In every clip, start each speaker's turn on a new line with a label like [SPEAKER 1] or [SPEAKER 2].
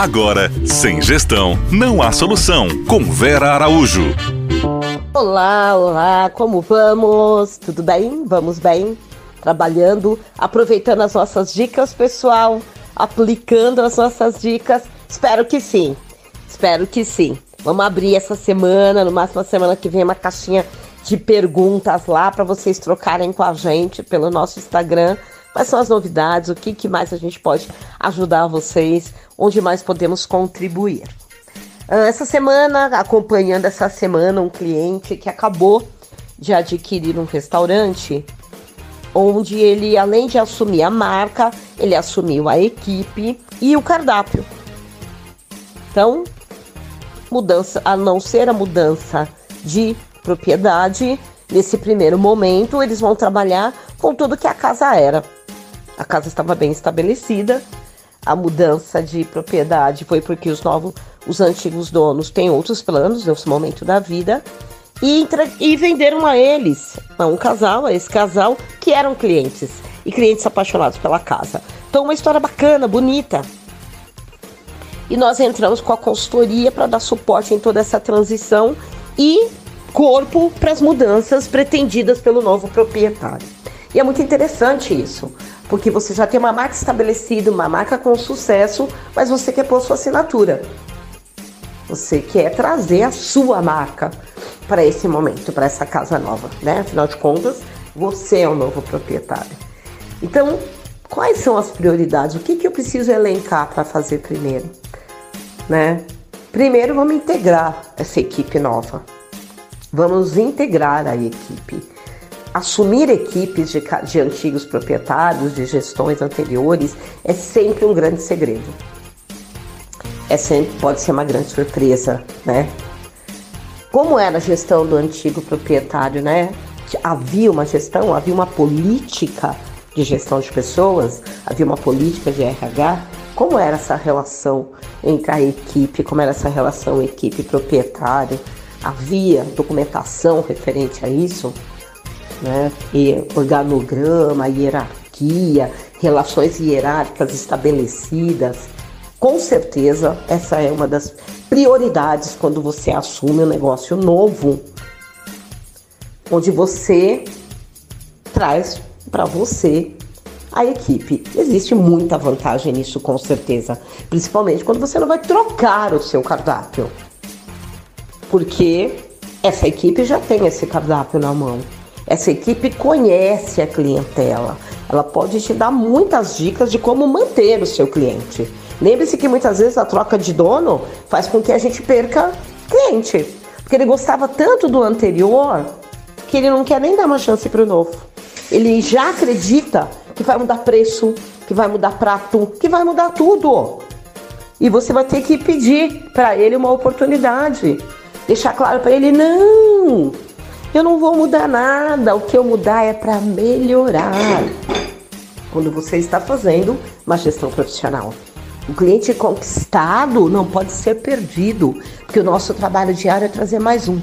[SPEAKER 1] Agora, sem gestão, não há solução. Com Vera Araújo.
[SPEAKER 2] Olá, olá, como vamos? Tudo bem? Vamos bem? Trabalhando, aproveitando as nossas dicas, pessoal, aplicando as nossas dicas. Espero que sim. Espero que sim. Vamos abrir essa semana, no máximo a semana que vem, uma caixinha de perguntas lá para vocês trocarem com a gente pelo nosso Instagram. Quais são as novidades? O que, que mais a gente pode ajudar vocês? Onde mais podemos contribuir? Ah, essa semana, acompanhando essa semana, um cliente que acabou de adquirir um restaurante onde ele, além de assumir a marca, ele assumiu a equipe e o cardápio. Então, mudança, a não ser a mudança de propriedade, nesse primeiro momento, eles vão trabalhar com tudo que a casa era. A casa estava bem estabelecida, a mudança de propriedade foi porque os novos, os antigos donos têm outros planos nesse momento da vida e, e venderam a eles, a um casal, a esse casal que eram clientes e clientes apaixonados pela casa. Então, uma história bacana, bonita. E nós entramos com a consultoria para dar suporte em toda essa transição e corpo para as mudanças pretendidas pelo novo proprietário. E é muito interessante isso, porque você já tem uma marca estabelecida, uma marca com sucesso, mas você quer pôr sua assinatura. Você quer trazer a sua marca para esse momento, para essa casa nova, né? Afinal de contas, você é o novo proprietário. Então, quais são as prioridades? O que, que eu preciso elencar para fazer primeiro? Né? Primeiro, vamos integrar essa equipe nova. Vamos integrar a equipe. Assumir equipes de, de antigos proprietários, de gestões anteriores, é sempre um grande segredo. É sempre, pode ser uma grande surpresa, né? Como era a gestão do antigo proprietário, né? Havia uma gestão, havia uma política de gestão de pessoas, havia uma política de RH. Como era essa relação entre a equipe, como era essa relação equipe-proprietário? havia documentação referente a isso, né? E organograma, hierarquia, relações hierárquicas estabelecidas. Com certeza, essa é uma das prioridades quando você assume um negócio novo, onde você traz para você a equipe. Existe muita vantagem nisso, com certeza, principalmente quando você não vai trocar o seu cardápio porque essa equipe já tem esse cardápio na mão. Essa equipe conhece a clientela. Ela pode te dar muitas dicas de como manter o seu cliente. Lembre-se que muitas vezes a troca de dono faz com que a gente perca cliente. Porque ele gostava tanto do anterior que ele não quer nem dar uma chance para o novo. Ele já acredita que vai mudar preço, que vai mudar prato, que vai mudar tudo. E você vai ter que pedir para ele uma oportunidade deixar claro para ele: não, eu não vou mudar nada, o que eu mudar é para melhorar. Quando você está fazendo uma gestão profissional. O cliente conquistado não pode ser perdido, porque o nosso trabalho diário é trazer mais um.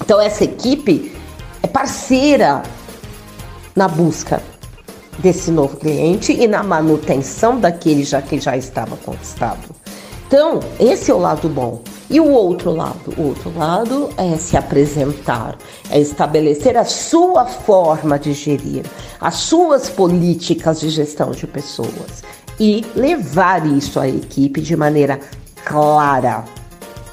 [SPEAKER 2] Então, essa equipe é parceira na busca desse novo cliente e na manutenção daquele já que já estava conquistado. Então, esse é o lado bom. E o outro lado? O outro lado é se apresentar, é estabelecer a sua forma de gerir, as suas políticas de gestão de pessoas e levar isso à equipe de maneira clara,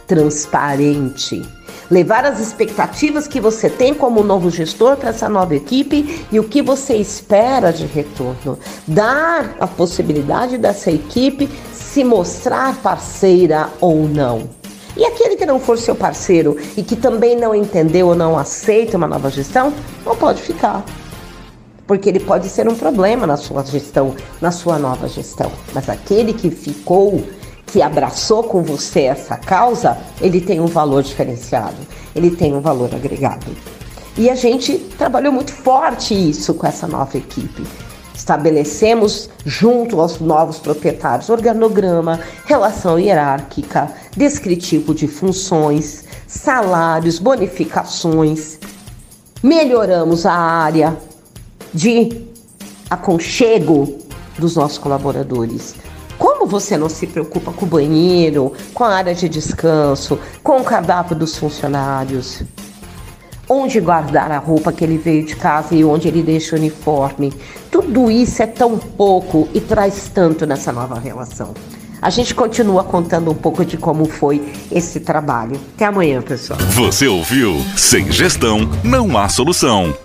[SPEAKER 2] transparente. Levar as expectativas que você tem como novo gestor para essa nova equipe e o que você espera de retorno. Dar a possibilidade dessa equipe se mostrar parceira ou não. E aquele que não for seu parceiro e que também não entendeu ou não aceita uma nova gestão, não pode ficar. Porque ele pode ser um problema na sua gestão, na sua nova gestão. Mas aquele que ficou, que abraçou com você essa causa, ele tem um valor diferenciado, ele tem um valor agregado. E a gente trabalhou muito forte isso com essa nova equipe. Estabelecemos, junto aos novos proprietários, organograma, relação hierárquica, descritivo de funções, salários, bonificações. Melhoramos a área de aconchego dos nossos colaboradores. Como você não se preocupa com o banheiro, com a área de descanso, com o cardápio dos funcionários? Onde guardar a roupa que ele veio de casa e onde ele deixa o uniforme? Tudo isso é tão pouco e traz tanto nessa nova relação. A gente continua contando um pouco de como foi esse trabalho. Até amanhã, pessoal.
[SPEAKER 1] Você ouviu? Sem gestão, não há solução.